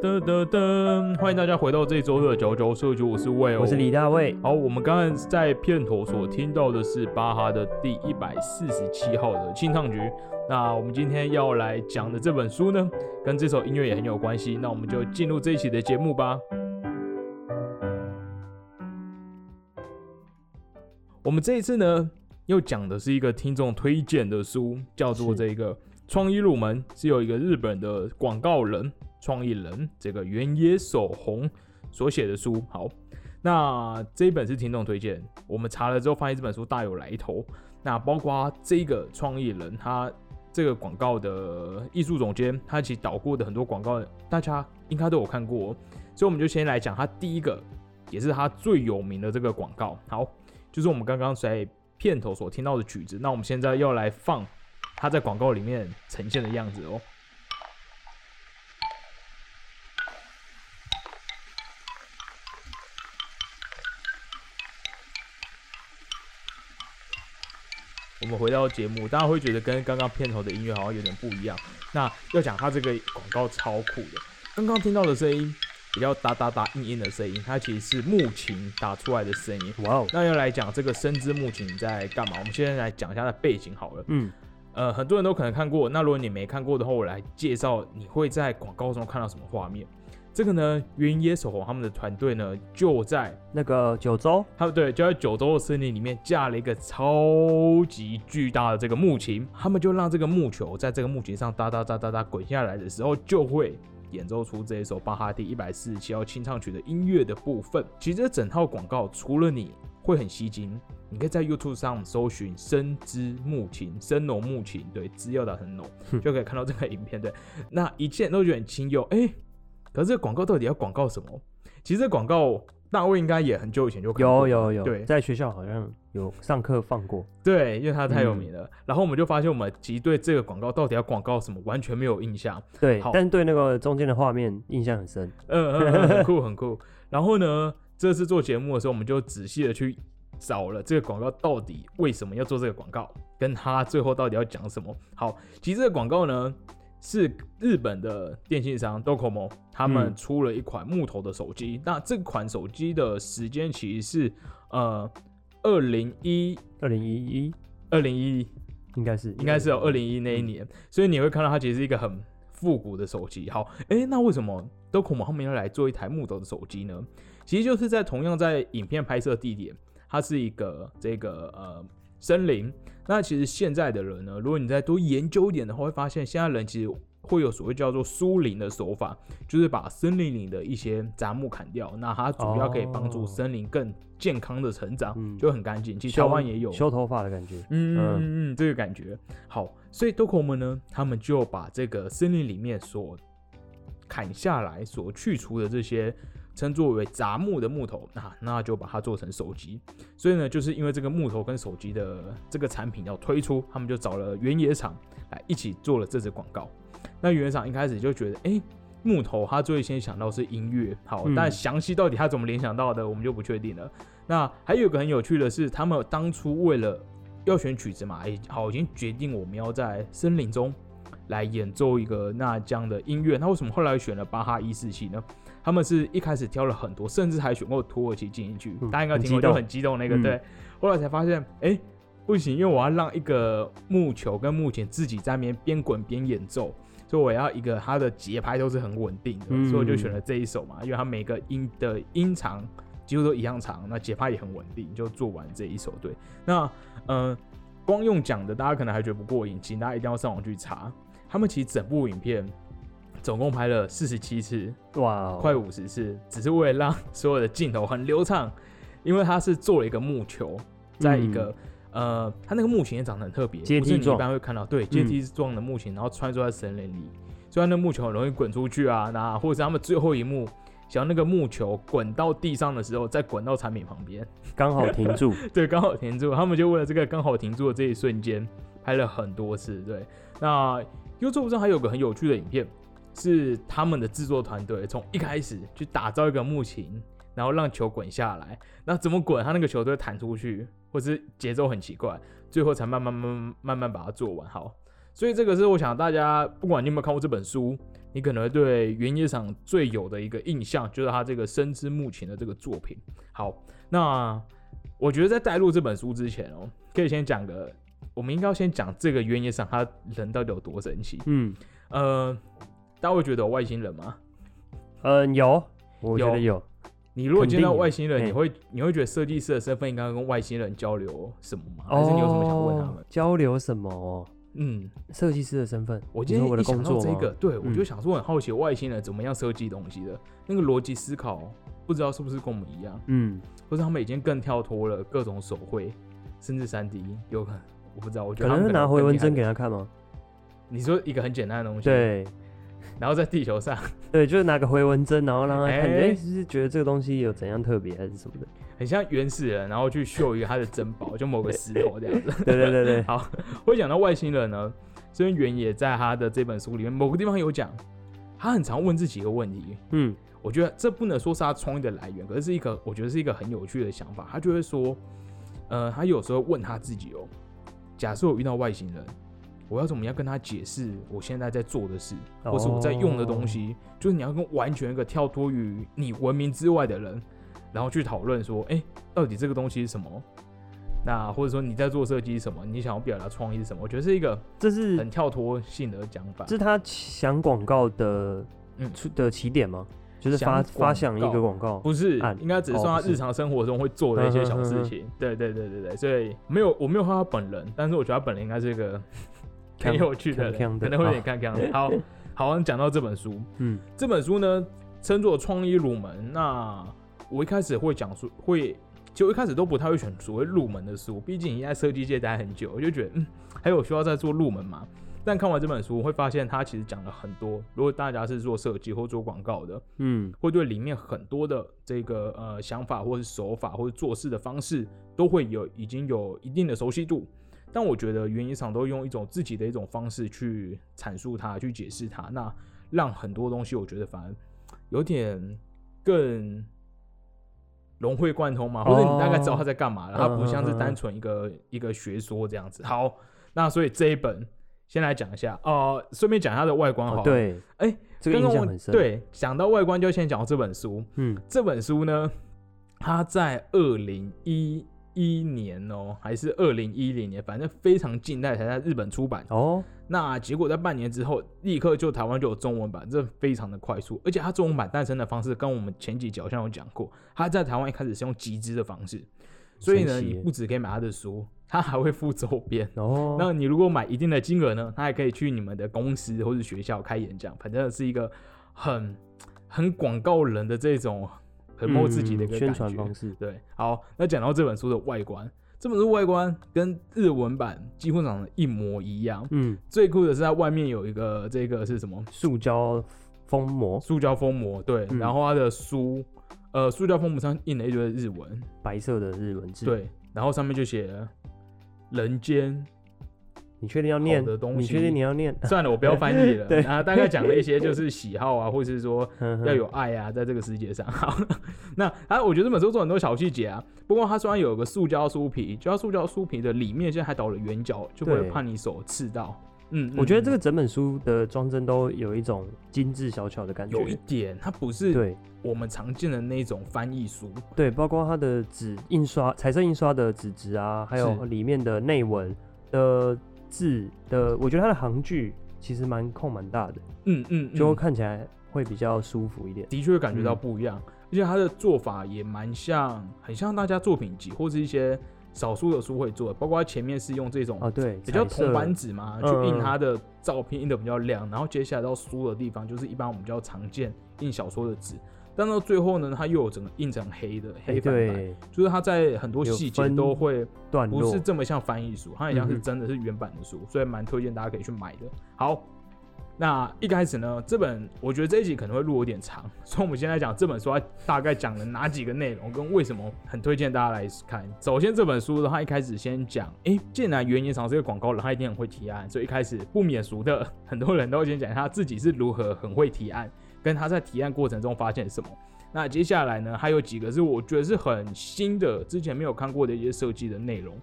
噔噔噔！欢迎大家回到这周的九九社区，我是魏，我是李大卫。好，我们刚刚在片头所听到的是巴哈的第一百四十七号的清唱局。那我们今天要来讲的这本书呢，跟这首音乐也很有关系。那我们就进入这一期的节目吧。我们这一次呢，又讲的是一个听众推荐的书，叫做这个。创意入门是有一个日本的广告人、创意人，这个原野守宏所写的书。好，那这一本是听众推荐，我们查了之后发现这本书大有来头。那包括这个创意人，他这个广告的艺术总监，他其实导过的很多广告，大家应该都有看过。所以我们就先来讲他第一个，也是他最有名的这个广告。好，就是我们刚刚在片头所听到的曲子。那我们现在要来放。它在广告里面呈现的样子哦。我们回到节目，大家会觉得跟刚刚片头的音乐好像有点不一样。那要讲它这个广告超酷的，刚刚听到的声音比较哒哒哒、硬硬的声音，它其实是木琴打出来的声音。哇哦！那要来讲这个深之木琴在干嘛？我们现在来讲一下它的背景好了。嗯。呃，很多人都可能看过。那如果你没看过的话，我来介绍，你会在广告中看到什么画面？这个呢，原野守候他们的团队呢，就在那个九州，他们对，就在九州的森林里面架了一个超级巨大的这个木琴，他们就让这个木球在这个木琴上哒哒哒哒哒滚下来的时候，就会演奏出这一首巴哈第一百四十七号清唱曲的音乐的部分。其实这整套广告除了你会很吸睛。你可以在 YouTube 上搜寻“深之木琴”，深浓木琴，对，资要打很浓，就可以看到这个影片。对，那一切都觉得很清幽。哎，可是这个广告到底要广告什么？其实这广告大卫应该也很久以前就有有有，对，在学校好像有上课放过。对，因为他太有名了。然后我们就发现，我们其实对这个广告到底要广告什么完全没有印象。对，但是对那个中间的画面印象很深。嗯嗯，很酷很酷。然后呢，这次做节目的时候，我们就仔细的去。找了这个广告到底为什么要做这个广告，跟他最后到底要讲什么？好，其实这个广告呢是日本的电信商 Docomo 他们出了一款木头的手机。那这款手机的时间其实是呃二零一二零一一二零一应该是应该是有二零一那一年，所以你会看到它其实是一个很复古的手机。好，哎，那为什么 Docomo 他们要来做一台木头的手机呢？其实就是在同样在影片拍摄地点。它是一个这个呃森林，那其实现在的人呢，如果你再多研究一点的话，会发现现在人其实会有所谓叫做疏林的手法，就是把森林里的一些杂木砍掉，那它主要可以帮助森林更健康的成长，就很干净。其实台湾也有修头发的感觉，嗯嗯嗯，这个感觉好。所以 d o k o 们呢，他们就把这个森林里面所砍下来、所去除的这些。称作为杂木的木头，那那就把它做成手机。所以呢，就是因为这个木头跟手机的这个产品要推出，他们就找了原野厂来一起做了这支广告。那原野厂一开始就觉得，哎，木头他最先想到是音乐，好，但详细到底他怎么联想到的，我们就不确定了。那还有一个很有趣的是，他们当初为了要选曲子嘛，哎，好，已经决定我们要在森林中来演奏一个那这样的音乐。那为什么后来选了巴哈一四七呢？他们是一开始挑了很多，甚至还选过土耳其进进去。大家应该听过，就很激动那个。对，后来才发现，哎，不行，因为我要让一个木球跟木琴自己在那边边滚边演奏，所以我要一个它的节拍都是很稳定的，所以我就选了这一首嘛，因为它每个音的音长几乎都一样长，那节拍也很稳定，就做完这一首。对，那嗯，光用讲的，大家可能还觉得不过瘾，请大家一定要上网去查，他们其实整部影片。总共拍了四十七次，哇，快五十次，只是为了让所有的镜头很流畅。因为他是做了一个木球，在一个呃，他那个木琴也长得很特别，阶梯状，一般会看到，对，阶梯状的木琴，然后穿梭在森林里，虽然那木球很容易滚出去啊，那或者是他们最后一幕，想要那个木球滚到地上的时候，再滚到产品旁边，刚好停住，对，刚好停住，他们就为了这个刚好停住的这一瞬间，拍了很多次，对。那 YouTube 上还有个很有趣的影片。是他们的制作团队从一开始去打造一个木琴，然后让球滚下来，那怎么滚，他那个球都会弹出去，或是节奏很奇怪，最后才慢慢慢慢慢把它做完。好，所以这个是我想大家不管你有没有看过这本书，你可能会对原野赏最有的一个印象就是他这个深之木琴的这个作品。好，那我觉得在带入这本书之前哦，可以先讲个，我们应该要先讲这个原野赏他人到底有多神奇。嗯呃，大家会觉得有外星人吗？嗯，有，我觉得有。你如果见到外星人，你会你会觉得设计师的身份应该跟外星人交流什么吗？还是你有什么想问他们哦？交流什么哦？嗯，设计师的身份，我今天我的想到这工作吗个，对我嗯就想说很好奇外星人怎么样设计东西的，那个逻辑思考不知道是不是跟我们一样，嗯，或者他们已经更跳脱了各种手绘，甚至三 D，有可能我不知道，我觉得他们能是拿回纹针给给他看吗？你说一个很简单的东西，，对然后在地球上对，就是拿个回纹针，然后让他看，哎哎，是觉得这个东西有怎样特别还是什么的？很像原始人，然后去秀一个他的珍宝，就某个石头这样子。对对对对，好，会讲到外星人呢，这边原野在他的这本书里面某个地方有讲，他很常问自己一个问题，嗯我觉得这不能说是他创意的来源，可是是一个我觉得是一个很有趣的想法。他就会说，呃，他有时候问他自己哦，假设我遇到外星人，我要怎么样跟他解释我现在在做的事，或是我在用的东西？就是你要跟完全一个跳脱于你文明之外的人，然后去讨论说，哎、到底这个东西是什么？那或者说你在做设计是什么？你想要表达创意是什么？我觉得是一个这是很跳脱性的讲法这。是他想广告的嗯出的起点吗？就是发发想一个广告，不是，应该只是说他日常生活中会做的一些小事情。对对对对对，所以没有我没有看他本人，但是我觉得他本人应该是一个很有趣的可能会有点看看的。好，好，讲到这本书，嗯这本书呢称作创意入门。那我一开始会讲说会。其实我一开始都不太会选所谓入门的书，毕竟已经在设计界待很久，我就觉得嗯，还有需要再做入门嘛。但看完这本书，我会发现它其实讲了很多。如果大家是做设计或做广告的，嗯会对里面很多的这个呃想法，或是手法，或者做事的方式，都会有已经有一定的熟悉度。但我觉得原因厂都用一种自己的一种方式去阐述它，去解释它，那让很多东西我觉得反而有点更融会贯通嘛，或者你大概知道他在干嘛了，它不像是单纯一个一个学说这样子。好，那所以这一本先来讲一下，呃，顺便讲它的外观好对，哎这个刚刚我印象很深，，对，讲到外观就先讲到这本书。嗯这本书呢，它在二零一一年哦，还是二零一零年，反正非常近代才在日本出版。哦，那结果在半年之后，立刻就台湾就有中文版，这非常的快速。而且它中文版诞生的方式跟我们前几集好像有讲过，它在台湾一开始是用集资的方式，所以呢，你不只可以买它的书，它还会附周边。哦，那你如果买一定的金额呢，它还可以去你们的公司或者学校开演讲，反正是一个很很广告人的这种很摸自己的一个嗯宣。传方式，对，好，那讲到这本书的外观，这本书外观跟日文版几乎长得一模一样。嗯，最酷的是它外面有一个这个是什么？塑胶封膜，塑胶封膜，对，嗯然后它的书，呃，塑胶封膜上印了一堆日文，白色的日文字，，对，然后上面就写人间你确定要念的东西？你确定你要念？算了，我不要翻译了。对啊大概讲了一些就是喜好啊，或者是说 要要有爱啊，在这个世界上。好，那啊，我觉得这本书做很多小细节啊。不过它虽然有个塑胶书皮，就它塑胶书皮的里面现在还倒了圆角，就不会怕你手刺到。嗯，我觉得这个个整本书的装帧都有一种精致小巧的感觉，有一点，它不是对我们常见的那种翻译书。对，包括它的纸印刷、彩色印刷的纸质啊，还有是里面的内文的字的，我觉得它的行距其实蛮空蛮大的，嗯嗯，就嗯看起来会比较舒服一点。的确会感觉到嗯不一样，而且它的做法也蛮像，很像大家作品集或是一些少数的书会做的，包括它前面是用这种啊，对，比较铜板纸嘛，去嗯印它的照片，印的比较亮，然后接下来到书的地方，就是一般我们比较常见印小说的纸，但到最后呢，它又有整个印成黑的黑哎反白，就是它在很多有细节都会不是这么像翻译书，它很像是真的是原版的书，所以蛮推荐大家可以去买的。好。那一开始呢，这本我觉得这一集可能会录有点长，所以我们先来讲这本书它大概讲了哪几个内容，跟为什么很推荐大家来看。首先这本书的话，一开始先讲，诶，既然原野厂是个广告人，他一定很会提案，所以一开始不免俗的，很多人都会先讲他自己是如何很会提案，跟他在提案过程中发现什么。那接下来呢，还有几个是我觉得是很新的，之前没有看过的一些设计的内容，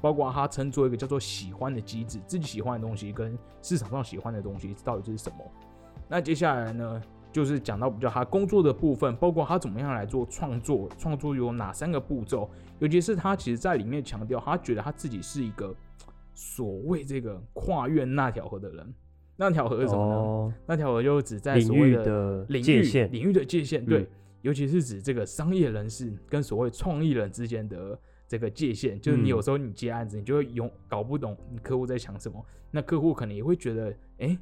包括他称作一个叫做喜欢的机制，自己喜欢的东西跟市场上喜欢的东西到底是什么。那接下来呢，就是讲到比较他工作的部分，包括他怎么样来做创作，创作有哪三个步骤，尤其是他其实在里面强调，他觉得他自己是一个所谓这个跨越那条河的人。那条河是什么呢？哦，那条河就指在所谓的的领域领域的界限，对，嗯。尤其是指这个商业人士跟所谓创意人之间的这个界限，就是你嗯。有时候你接案子，你就会永搞不懂你客户在想什么，那客户可能也会觉得，哎、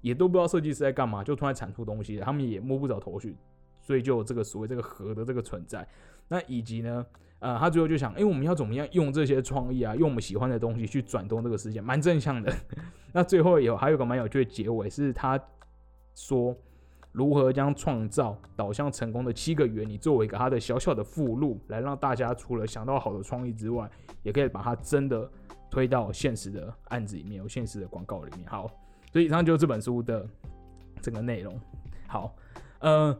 也都不知道设计师在干嘛，就突然产出东西，他们也摸不着头绪，所以就有这个所谓这个河的这个存在。那以及呢，呃，他最后就想，哎、我们要怎么样用这些创意啊，用我们喜欢的东西去转动这个世界，蛮正向的。那最后有还有个蛮有趣的结尾，是他说如何将创造导向成功的七个原理作为一个他的小小的附录，来让大家除了想到好的创意之外，也可以把它真的推到现实的案子里面，有现实的广告里面。好，所以以上就是这本书的整个内容。好，呃，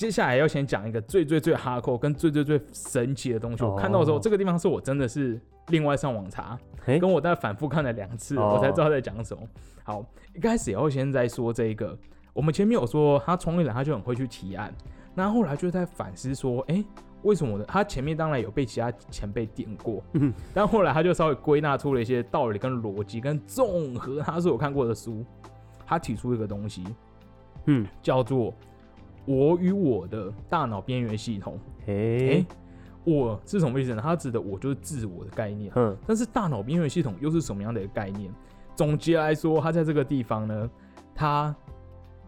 接下来要先讲一个最最最哈扣跟最最最神奇的东西。我看到的时候，哦这个地方是我真的是另外上网查，哎，跟我再反复看了两次，哦我才知道他在讲什么。好，一开始也要先在说这个，我们前面有说他创业人他就很会去提案，那后来就在反思说，哎、为什么我的他前面当然有被其他前辈点过，嗯但后来他就稍微归纳出了一些道理跟逻辑，跟综合他所有看过的书，他提出一个东西嗯，叫做“我与我的大脑边缘系统”。哎、哎，我是什么意思呢？它指的我就是自我的概念。嗯，但是大脑边缘系统又是什么样的一个概念？总结来说，它在这个地方呢，它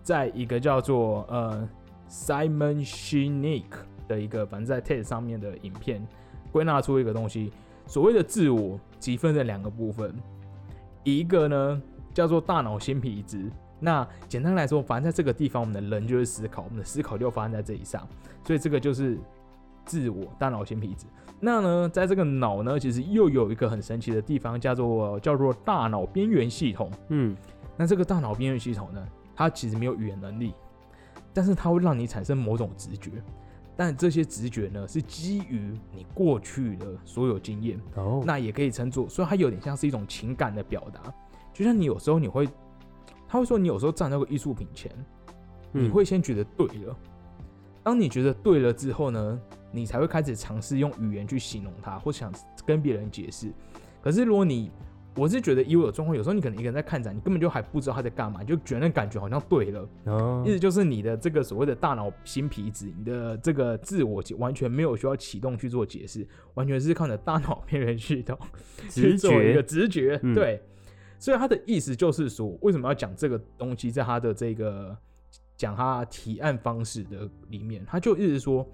在一个叫做呃 Simon Sinek 的一个，反正在 TED 上面的影片归纳出一个东西，所谓的自我，其分成两个部分，一个呢叫做大脑新皮质。那简单来说，反正在这个地方，我们的人就是思考，我们的思考就发生在这以上，所以这个就是自我大脑新皮质。那呢，在这个脑呢，其实又有一个很神奇的地方，叫做叫做大脑边缘系统。嗯，那这个大脑边缘系统呢，它其实没有语言能力，但是它会让你产生某种直觉。但这些直觉呢，是基于你过去的所有经验，哦，那也可以称作，所以它有点像是一种情感的表达。就像你有时候你会，他会说你有时候站在个艺术品前，你嗯会先觉得对了，当你觉得对了之后呢，你才会开始尝试用语言去形容它，或想跟别人解释。可是如果你，我是觉得以我的状况，有时候你可能一个人在看展，你根本就还不知道他在干嘛，你就觉得那感觉好像对了，哦。意，思就是你的这个所谓的大脑新皮质，你的这个自我完全没有需要启动去做解释，完全是靠你的大脑边缘系统去直做一个觉，直觉，嗯。对。所以他的意思就是说，为什么要讲这个东西，在他的这个讲他提案方式的里面，他就一直说，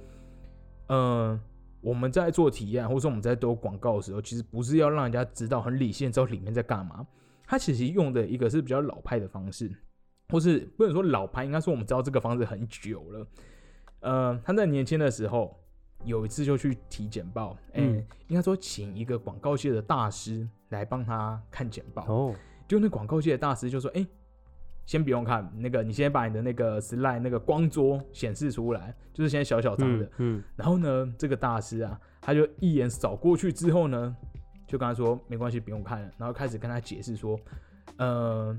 嗯、我们在做提案，或者说我们在做广告的时候，其实不是要让人家知道很理性知道里面在干嘛。他其实用的一个是比较老派的方式，或是不能说老派，应该说我们知道这个方式很久了。呃，他在年轻的时候有一次就去体简报，哎、嗯应该说请一个广告界的大师来帮他看简报。哦，就那广告界的大师就说：“哎、先不用看那个，你先把你的那个 slide 那个光桌显示出来，就是先小小张的。嗯嗯，然后呢，这个大师啊，他就一眼扫过去之后呢，就跟他说没关系，不用看了。然后开始跟他解释说，呃，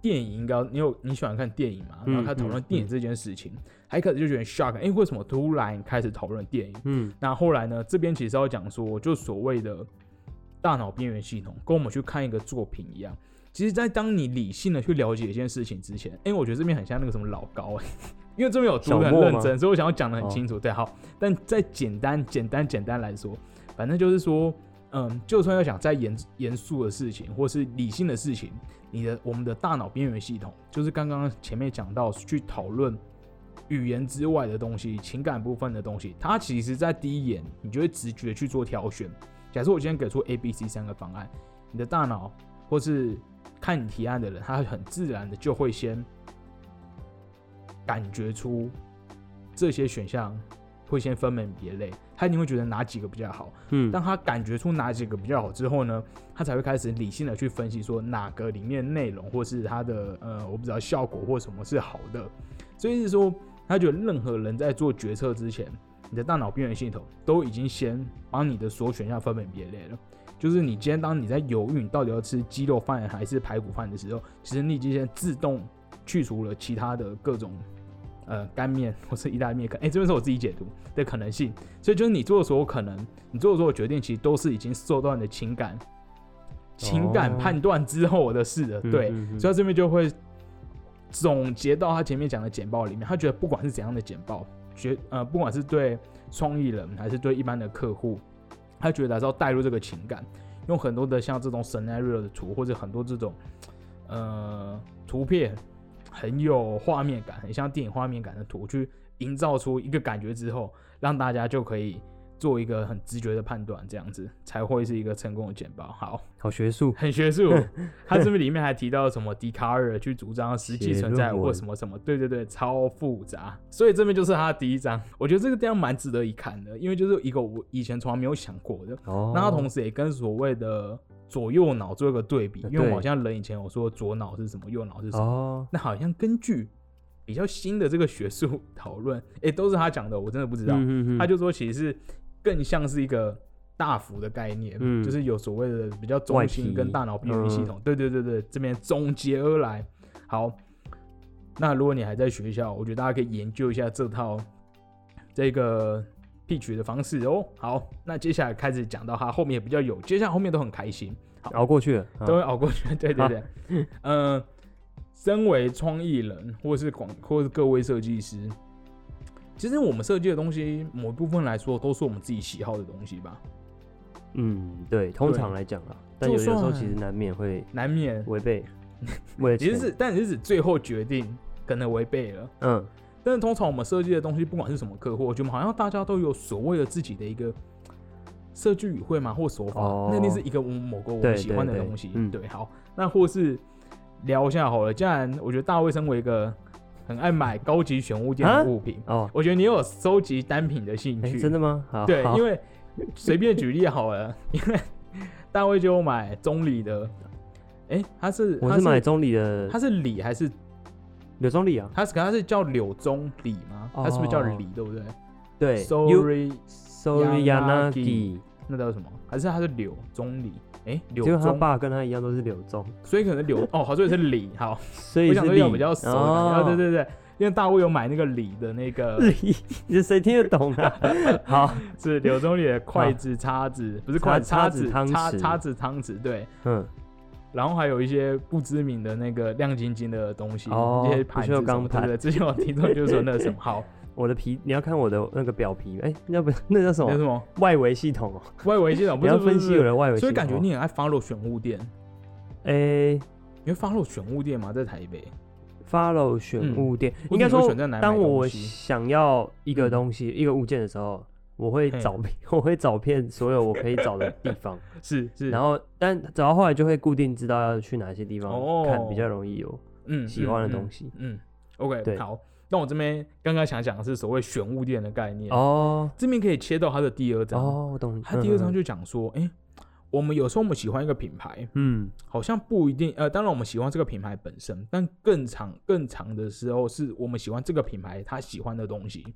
电影应该你有你喜欢看电影嘛？然后他讨论嗯电影这件事情，他一开始就觉得 shock，哎、为什么突然开始讨论电影？嗯，那后来呢，这边其实要讲说，就所谓的大脑边缘系统，跟我们去看一个作品一样。其实，在当你理性的去了解一件事情之前，因为我觉得这边很像那个什么老高、欸，因为这边有读得小莫吗很认真，所以我想要讲的很哦清楚。对，好，但再简单、简单、简单来说，反正就是说，嗯，就算要想再严严肃的事情，或是理性的事情，你的我们的大脑边缘系统，就是刚刚前面讲到去讨论语言之外的东西，情感部分的东西，它其实在第一眼你就会直觉去做挑选。假设我今天给出 A、B、C 三个方案，你的大脑或是看你提案的人，他很自然的就会先感觉出这些选项会先分门别类，他一定会觉得哪几个比较好。嗯，当他感觉出哪几个比较好之后呢，他才会开始理性的去分析说哪个里面内容或是它的呃我不知道效果或什么是好的。所以是说，他觉得任何人在做决策之前，你的大脑边缘系统都已经先帮你的所有选项分门别类了。就是你今天当你在犹豫你到底要吃鸡肉饭还是排骨饭的时候，其实你已经先自动去除了其他的各种呃干面或是意大利面，可哎、这边是我自己解读的可能性，所以就是你做的所有可能，你做的所有决定，其实都是已经受到你的情感情感哦判断之后的事了，嗯对，嗯嗯。所以他这边就会总结到他前面讲的简报里面，他觉得不管是怎样的简报，学呃不管是对创意人还是对一般的客户，他觉得还是要带入这个情感，用很多的像这种 scenario 的图或者很多这种呃图片，很有画面感，很像电影画面感的图，去营造出一个感觉之后，让大家就可以做一个很直觉的判断，这样子才会是一个成功的简报。好。好学术，很学术。他这边里面还提到什么笛卡尔去主张实际存在或什么什么，对对对，超复杂。所以这边就是他的第一章，我觉得这个地方蛮值得一看的，因为就是一个我以前从来没有想过的。哦，那他同时也跟所谓的左右脑做一个对比，呃因为我好像人以前有说左脑是什么，右脑是什么。哦，那好像根据比较新的这个学术讨论，诶，都是他讲的，我真的不知道。他就说其实是更像是一个大幅的概念，嗯就是有所谓的比较中心跟大脑边缘系统。对对对对，这边总结而来。好，那如果你还在学校，我觉得大家可以研究一下这套这个 pitch 的方式哦。好，那接下来开始讲到它后面比较有，接下来后面都很开心，熬过去都会熬过去。对对对，嗯、身为创意人，或是广，或是各位设计师，其实我们设计的东西，某一部分来说，都是我们自己喜好的东西吧，嗯，对，通常来讲啊，但有的时候其实难免会难免。违背，为了钱，其实是，但只是指最后决定可能违背了。嗯，但是通常我们设计的东西，不管是什么客户，我觉得好像大家都有所谓的自己的一个设计语汇嘛，或手法，哦那一定是一个我们某个我对们喜欢的对对东西。嗯对，好，那或是聊一下好了。既然我觉得大卫身为一个很爱买高级选物店啊的物品，哦，我觉得你有收集单品的兴哎，趣。真的吗？好，对，好因为随便举例好了，因为大卫就买中里的，哎、他是他我是买中里的他是李还是柳中里啊，他是可他是叫柳中李吗？他是不是叫哦李对不对对？Sorry，，Sorry Yanagi Yanagi，那叫什么？还是他是柳中李？哎、柳结果他中，爸跟他一样都是柳宗，所以可能柳 哦，好，所以是李。好，所以是李我想说要比较熟。哦哦，对对对，因为大卫有买那个李的那个 李，这谁听得懂啊？好，是柳中里的筷子、叉子，不是筷子、叉叉子、子汤匙叉叉子、汤匙，对。嗯，然后还有一些不知名的那个亮晶晶的东西，哦一些盘子不锈什么钢盘对不对？之前我听众就说那是什么好，我的皮，你要看我的那个表皮，哎，那不 那叫什么？那什么？外围系统哦，外围系统，不 你要分析我的外围系统哦，所以感觉你很爱 follow 选物店，哎。你会 follow 选物店吗？在台北，，follow 选嗯物店，应该说当我想要一个嗯东西、一个物件的时候，我会找遍，我会找遍所有我可以找的地方，是是，然后但找到后来就会固定知道要去哪些地方哦。看，比较容易有嗯喜欢的嗯东西。嗯嗯，OK，对。好，那我这边刚刚想讲的是所谓选物店的概念，哦这边可以切到它的第二章，哦，我懂。它第二章嗯就讲说，哎，我们有时候我们喜欢一个品牌，嗯好像不一定，呃，当然我们喜欢这个品牌本身，但更长更长的时候是我们喜欢这个品牌他喜欢的东西。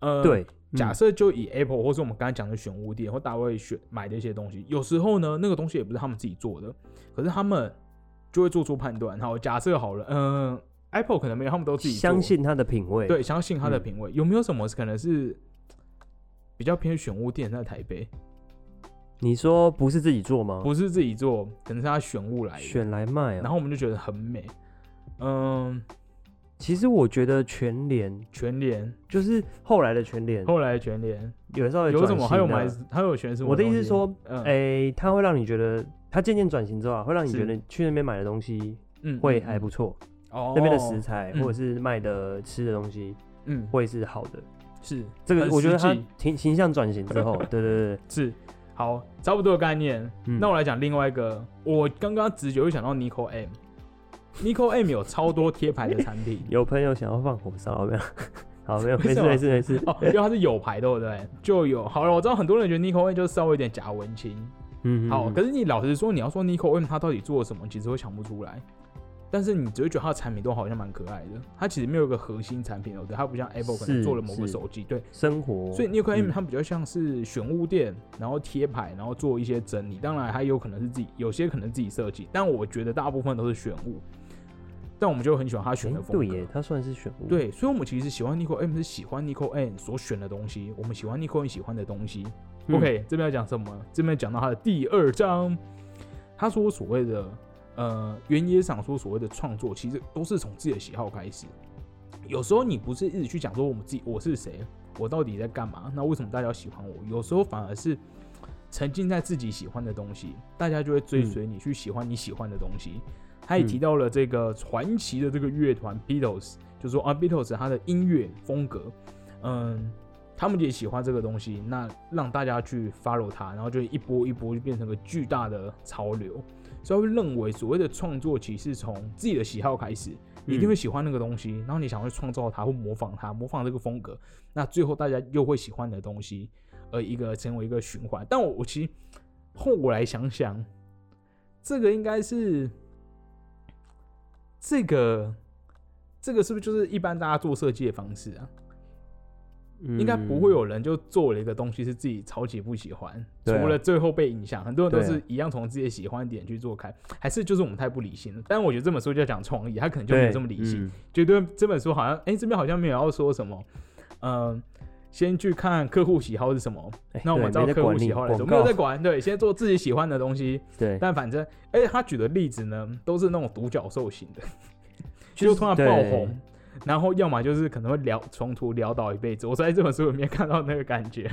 呃，对，假嗯设就以 Apple 或是我们刚才讲的选物店或大卫选买的一些东西，有时候呢，那个东西也不是他们自己做的，可是他们就会做出判断。好，假设好了，嗯、p p l e 可能没有，他们都自己相信他的品味。对，相信他的嗯品味。有没有什么可能是比较偏选物店在台北，你说不是自己做吗？不是自己做，可能是他选物来的，选来卖啊。然后我们就觉得很美。嗯，其实我觉得全联全联就是后来的全联，后来全联有稍微有什么？还有买，还有选什么？我的意思是说，嗯，哎，它会让你觉得，它渐渐转型之后啊，会让你是觉得去那边买的东西嗯会嗯还不错，哦，那边的食材嗯或者是卖的吃的东西嗯会是好的。是这个我觉得它形形象转型之后，对对对，是好，差不多的概念。嗯那我来讲另外一个，我刚刚直觉会想到 Nico M。Nico M 有超多贴牌的产品 有朋友想要放火烧没有？好，没有，没事没事没事。哦，因为它是有牌，对不对？就有好了，我知道很多人觉得 Nico M 就是稍微有点假文青。嗯，好，嗯可是你老实说，你要说 Nico M 他到底做了什么，其实会想不出来。但是你只会觉得它的产品都好像蛮可爱的，它其实没有一个核心产品，对不对？它不像 Apple 可能做了某个手机，对，生活，所以 Nico M 嗯它比较像是选物店，然后贴牌，然后做一些整理。当然，它有可能是自己，有些可能自己设计，但我觉得大部分都是选物。但我们就很喜欢他选哎的风格。对耶，他算是选物。，对，所以我们其实喜欢 Nico M 是喜欢 Nico M 所选的东西，我们喜欢 Nico M 喜欢的东西。嗯 OK，这边要讲什么？这边讲到他的第二章，他说所谓的呃原野赏说所谓的创作，其实都是从自己的喜好开始。有时候你不是一直去讲说我们自己我是谁，我到底在干嘛？那为什么大家喜欢我？有时候反而是沉浸在自己喜欢的东西，大家就会追随你去喜欢你喜欢的东西。他也提到了这个传奇的这个乐团 Beatles，就说啊 Beatles 它的音乐风格，嗯，他们也喜欢这个东西，那让大家去 follow 他，然后就一波一波就变成个巨大的潮流。所以会认为所谓的创作其实从自己的喜好开始，你一定会喜欢那个东西，然后你想要去创造它或模仿它，模仿这个风格，那最后大家又会喜欢你的东西，而一个成为一个循环。但我我其实后来想想，这个应该是这个这个是不是就是一般大家做设计的方式啊？应该不会有。人就做了一个东西是自己超级不喜欢，除了最后被影响，很多人都是一样从自己的喜欢点去做开，还是就是我们太不理性了。但我觉得这本书就要讲创意，他可能就没这么理性，嗯觉得这本书好像，哎、这边好像没有要说什么，嗯、先去看客户喜好是什么，哎那我们对照客户喜好来做，广没有在告管，对，先做自己喜欢的东西，对，但反正，哎、他举的例子呢，都是那种独角兽型的，就就是突然爆对红，然后要么就是可能会聊冲突潦倒一辈子。我在这本书里面看到那个感觉。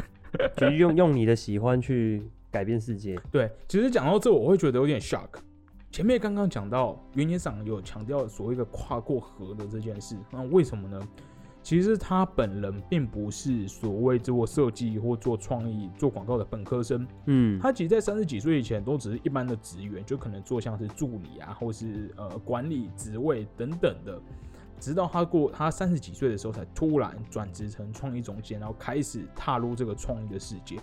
就是用用你的喜欢去改变世界。对，其实讲到这，我会觉得有点 shock。前面刚刚讲到原野赏有强调所谓的跨过河的这件事，那为什么呢？其实他本人并不是所谓做设计或做创意、做广告的本科生，嗯，他其实，在三十几岁以前都只是一般的职员，就可能做像是助理啊，或是呃管理职位等等的。直到他过他三十几岁的时候，才突然转职成创意总监，然后开始踏入这个创意的世界。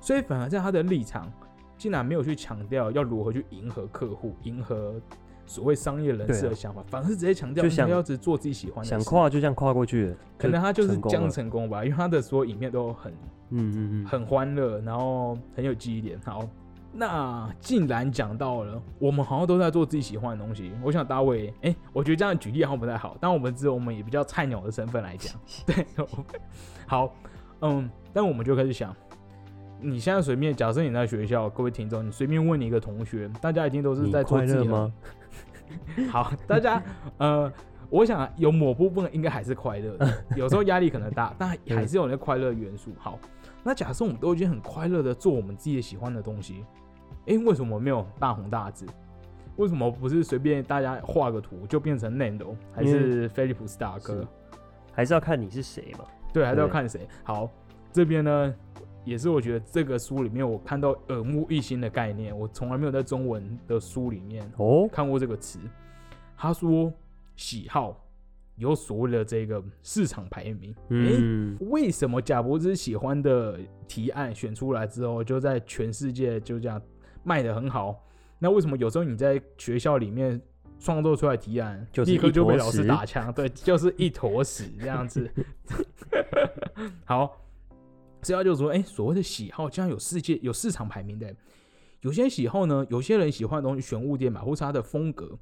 所以，反而在他的立场，竟然没有去强调要如何去迎合客户、迎合所谓商业人士的想法，反而是直接强调就想应该要只做自己喜欢的事。想跨就这样跨过去了，可能他就是这样成功了成功吧，因为他的所有影片都很嗯嗯嗯，很欢乐，然后很有记忆点。好，那既然讲到了，我们好像都在做自己喜欢的东西，我想大卫，哎、我觉得这样举例好像不太好，但我们只有我们以比较菜鸟的身份来讲，对，好，嗯，但我们就开始想。你现在随便假设你在学校，各位听众，你随便问你一个同学，大家一定都是在做自己的快乐吗？好，大家呃，我想有某部分应该还是快乐的，有时候压力可能大，但还是有那个快乐元素。好，那假设我们都已经很快乐的做我们自己喜欢的东西，诶，为什么没有大红大紫？为什么不是随便大家画个图就变成 Nando 还是菲利普斯大哥？还是要看你是谁嘛。对，还是要看谁。好，这边呢也是我觉得这个书里面我看到耳目一新的概念，我从来没有在中文的书里面哦，看过这个词。他说喜好有所谓的这个市场排名。诶，嗯，为什么贾博士喜欢的提案选出来之后，就在全世界就这样卖的很好？那为什么有时候你在学校里面创作出来提案，就是立刻就被老师打枪？对，就是一坨屎这样子。好，这要就是说，哎、所谓的喜好竟然有世界有市场排名的。有些喜好呢，有些人喜欢的东西，玄物店嘛，或是他的风格，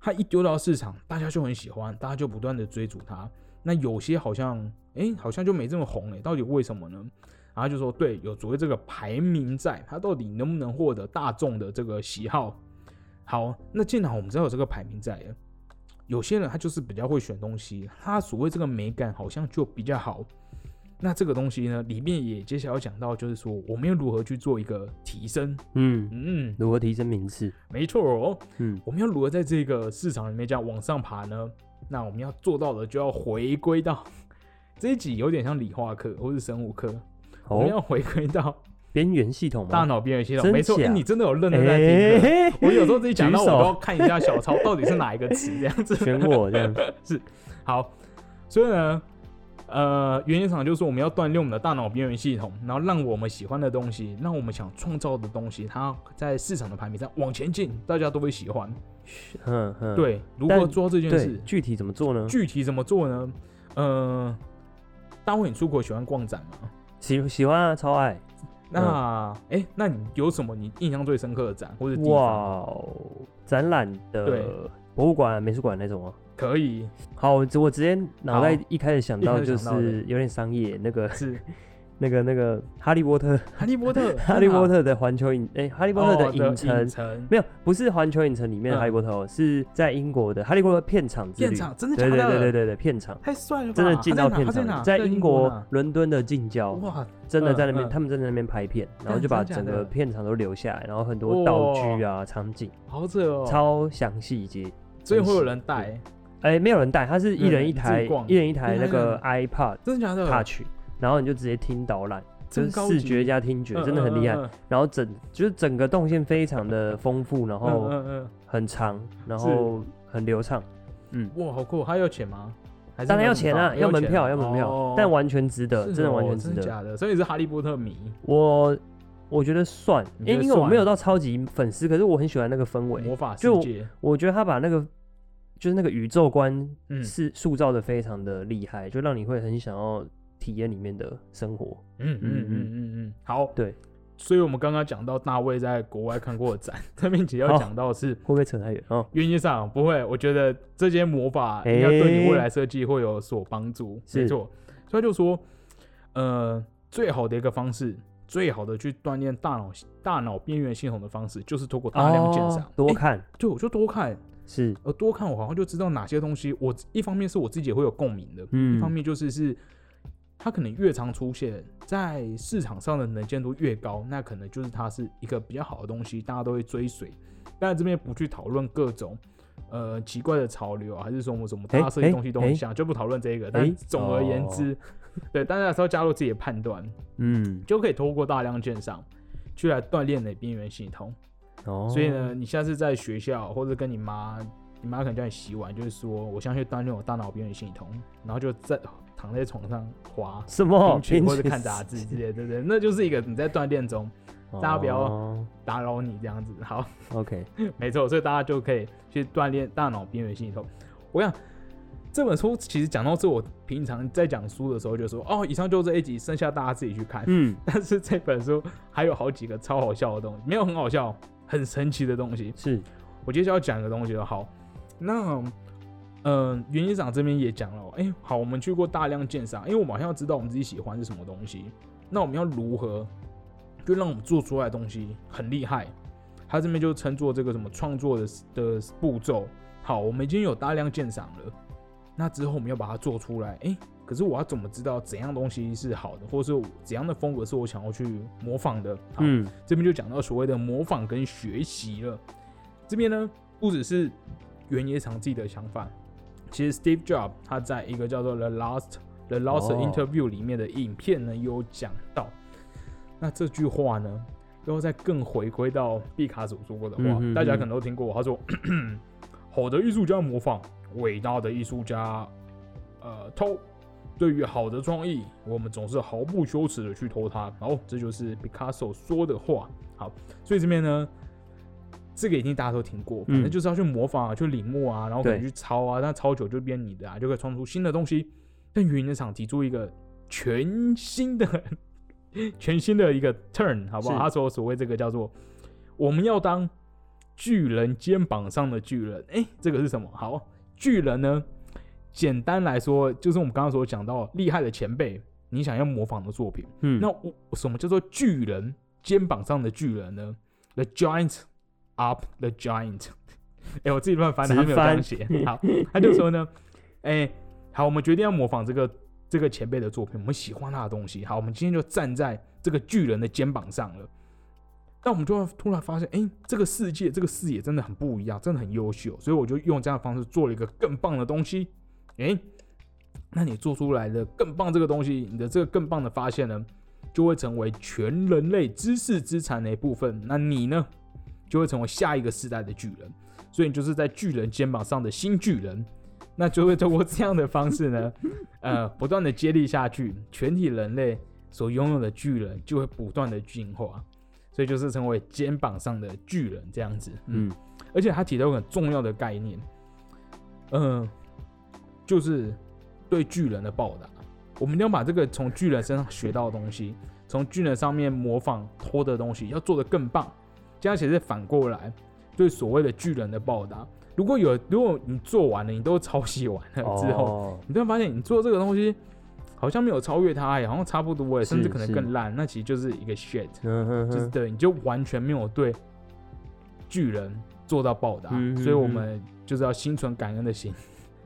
他一丢到市场，大家就很喜欢，大家就不断的追逐它。那有些好像，哎、好像就没这么红哎、到底为什么呢？然后就说，对，有所谓这个排名在，它到底能不能获得大众的这个喜好？好，那既然我们知道有这个排名在了，有些人他就是比较会选东西，他所谓这个美感好像就比较好。那这个东西呢，里面也接下来要讲到，就是说我们要如何去做一个提升。嗯，嗯，如何提升名次？没错哦，嗯，我们要如何在这个市场里面这样往上爬呢？那我们要做到的就要回归到这一集有点像理化课或是生物课，我们哦，要回归到边缘系统吗？大脑边缘系统。真没错，假诶你真的有认真在听我有时候自己讲到，我都要看一下小抄到底是哪一个词这样子。选我这样 是，好，所以呢，呃，原因厂就是我们要锻炼我们的大脑边缘系统，然后让我们喜欢的东西，让我们想创造的东西，它在市场的排名上往前进，大家都会喜欢。嗯嗯，对，如何做到这件事，？具体怎么做呢？具体怎么做呢？呃，大卫，你出国喜欢逛展吗？喜喜欢啊，超爱。那哎、诶那你有什么你印象最深刻的展或者地哇？哦，展览对的博物馆、美术馆那种哦。可以好，我直我直接脑袋好一开始想一开到就始想到的是有点商业，那个是 那个那个哈利波特，哈利波特，哈利波特的环球影，哎、哈利波特的哦影城。城。没有，不是环球影城里面的嗯。哈利波特哦，是在英国的哈利波特片场之旅。片场真的假对的？对对对对对，片场。太帅了！真的进到片场了，在在英国国伦敦的近郊，哇，真的在那边，嗯嗯。他们真的在那边拍片，然后就把整个片场都留下来，然后很多道具啊、场景，好扯哦！超详细以及所以会有人带，哎、没有人带，他是一人一台一人一台那嗯。个 iPad 真的假的？Touch，然后你就直接听导览，就是真视觉加听觉，嗯真的很厉害。嗯嗯然后整就是整个动线非常的丰富，然嗯后很长，然后很流畅。嗯，嗯，哇，好酷！还要钱吗？当然要门钱啊，要门票，要钱门票哦，但完全值得，真的完哦全值得。真的假的？所以是哈利波特迷，我我觉得算，因为因为我算没有到超级粉丝，可是我很喜欢那个氛围。魔法世就界，我觉得他把那个就是那个宇宙观嗯是塑造的非常的厉害，就让你会很想要体验里面的生活。嗯嗯嗯嗯嗯，好，对，所以我们刚刚讲到大卫在国外看过的展，这边其实要讲到是会不会扯太远？哦？原因上不会，我觉得这些魔法应该对你未来设计会有所帮助，是。没错。所以就说，呃，最好的一个方式，最好的去锻炼大脑大脑边缘系统的方式，就是透过大量鉴赏。哦，多诶看对，我就多看，是，呃，多看我好像就知道哪些东西，我一方面是我自己也会有共鸣的，嗯。一方面就是是它可能越常出现在市场上的能见度越高，那可能就是它是一个比较好的东西，大家都会追随。当然这边不去讨论各种呃奇怪的潮流啊，还是说我什么大家设计东西都很像，就不讨论这个。但总而言之，对大家还是要加入自己的判断，嗯，就可以透过大量鉴赏去来锻炼你的边缘系统。哦，所以呢，你下次在学校或者跟你妈，你妈可能叫你洗碗，就是说我相信锻炼我大脑边缘系统，然后就在躺在床上滑什么或者冰淇看杂志 之类的，对不对？那就是一个你在锻炼中大家不要哦打扰你这样子。好，OK，没错，所以大家就可以去锻炼大脑边缘系统。我想这本书其实讲到这，我平常在讲书的时候就说，哦，以上就这一集，剩下大家自己去看。嗯，但是这本书还有好几个超好笑的东西，没有很好笑，很神奇的东西。是，我接下来要讲一个东西了。好，那嗯，原野长这边也讲了，哎、好，我们去过大量鉴赏，因为我们好像要知道我们自己喜欢是什么东西，那我们要如何就让我们做出来的东西很厉害？他这边就称作这个什么创作的的步骤。好，我们已经有大量鉴赏了，那之后我们要把它做出来，哎、可是我要怎么知道怎样东西是好的，或者是怎样的风格是我想要去模仿的？好，嗯，这边就讲到所谓的模仿跟学习了。这边呢，不只是原野场自己的想法，其实 Steve Jobs 他在一个叫做《The Last The Lost 哦 Interview》里面的影片呢有讲到。那这句话呢，又再更回归到毕卡索说过的话，大家可能都听过。他说：“ 好的艺术家模仿，伟大的艺术家呃偷。对于好的创意，我们总是毫不羞耻的去偷它。哦，这就是毕卡索说的话。好，所以这边呢，这个一定大家都听过，反正嗯就是要去模仿啊，去领悟啊，然后可能去抄啊，那抄久就变你的啊，就可以创出新的东西。但云的厂提出一个全新的、全新的一个 turn，好不好？他说所谓这个叫做我们要当巨人肩膀上的巨人。哎、这个是什么？好，巨人呢，简单来说就是我们刚刚所讲到厉害的前辈，你想要模仿的作品。嗯，那我什么叫做巨人肩膀上的巨人呢？The giant up the giant。哎、我自己乱翻的，他没有这样写。好，他就说呢，哎、好，我们决定要模仿这个这个前辈的作品，我们喜欢他的东西。好，我们今天就站在这个巨人的肩膀上了。那我们就会突然发现，哎、这个世界，这个视野真的很不一样，真的很优秀。所以我就用这样的方式做了一个更棒的东西。哎、那你做出来的更棒这个东西，你的这个更棒的发现呢，就会成为全人类知识资产的一部分。那你呢，就会成为下一个时代的巨人。所以你就是在巨人肩膀上的新巨人。那就会通过这样的方式呢，呃，不断的接力下去，全体人类所拥有的巨人就会不断的进化。所以就是成为肩膀上的巨人这样子。嗯，嗯，而且他提到一个很重要的概念，嗯、就是对巨人的报答。我们要把这个从巨人身上学到的东西，从巨人上面模仿偷的东西，要做得更棒。这样其实反过来，对所谓的巨人的报答。如果有，如果你做完了，你都抄袭完了之后，哦，你突然发现你做这个东西好像没有超越它，哎，好像差不多哎，甚至可能更烂，那其实就是一个 shit，就是对，你就完全没有对巨人做到报答，嗯所以我们就是要心存感恩的心，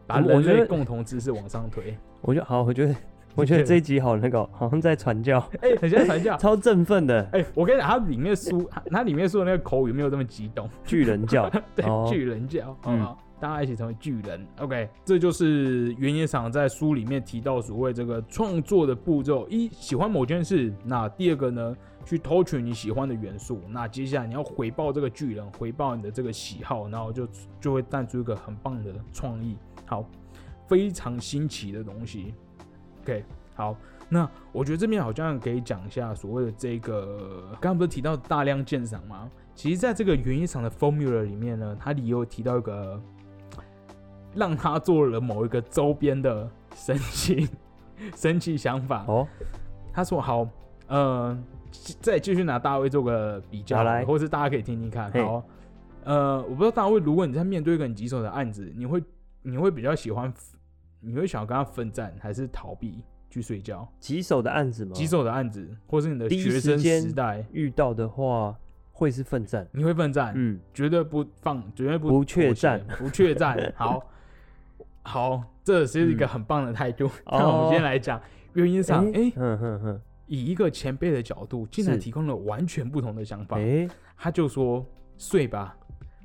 把我人类共同知识往上推。我觉得好，我觉得我觉得这一集好那个哦，好像在传教，哎、很像传教。超振奋的。哎、我跟你讲，它里面书，它它里面说的那个口语没有这么激动，巨人教，对，哦。巨人教，好不嗯好？大家一起成为巨人，OK，这就是原野赏在书里面提到所谓这个创作的步骤：一，喜欢某件事；那第二个呢，去偷取你喜欢的元素；那接下来你要回报这个巨人，回报你的这个喜好，然后就就会诞出一个很棒的创意，好，非常新奇的东西。OK，好，那我觉得这边好像可以讲一下所谓的这个，刚刚不是提到大量鉴赏吗？其实，在这个原野场的 formula 里面呢，它里有提到一个，让他做了某一个周边的神奇神奇想法。哦，他说好，呃，再继续拿大卫做个比较好来，或是大家可以听听看。嘿好，呃，我不知道大卫，如果你在面对一个很棘手的案子，你会你会比较喜欢，你会想要跟他奋战，还是逃避去睡觉？棘手的案子吗？棘手的案子，或是你的第一学生时间时代，遇到的话会是奋战，你会奋战，嗯，绝对不放，绝对不不怯妥协战，不怯战。好，好，这是一个很棒的态度。那我们先来讲原因上，哎、嗯哼哼，以一个前辈的角度，竟然是提供了完全不同的想法。哎，他就说：“睡吧，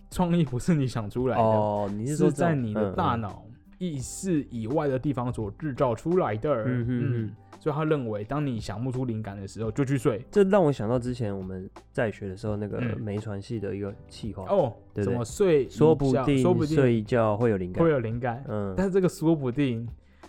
创意不是你想出来的，哦，你是在你的大嗯脑意识以外的地方所制造出来的。”嗯所以他认为，当你想不出灵感的时候，就去睡。这让我想到之前我们在学的时候那个嗯媒传系的一个企划，哦，怎么睡？说不定说不定睡一觉会有灵感会，有灵感，嗯，但是这个说不定，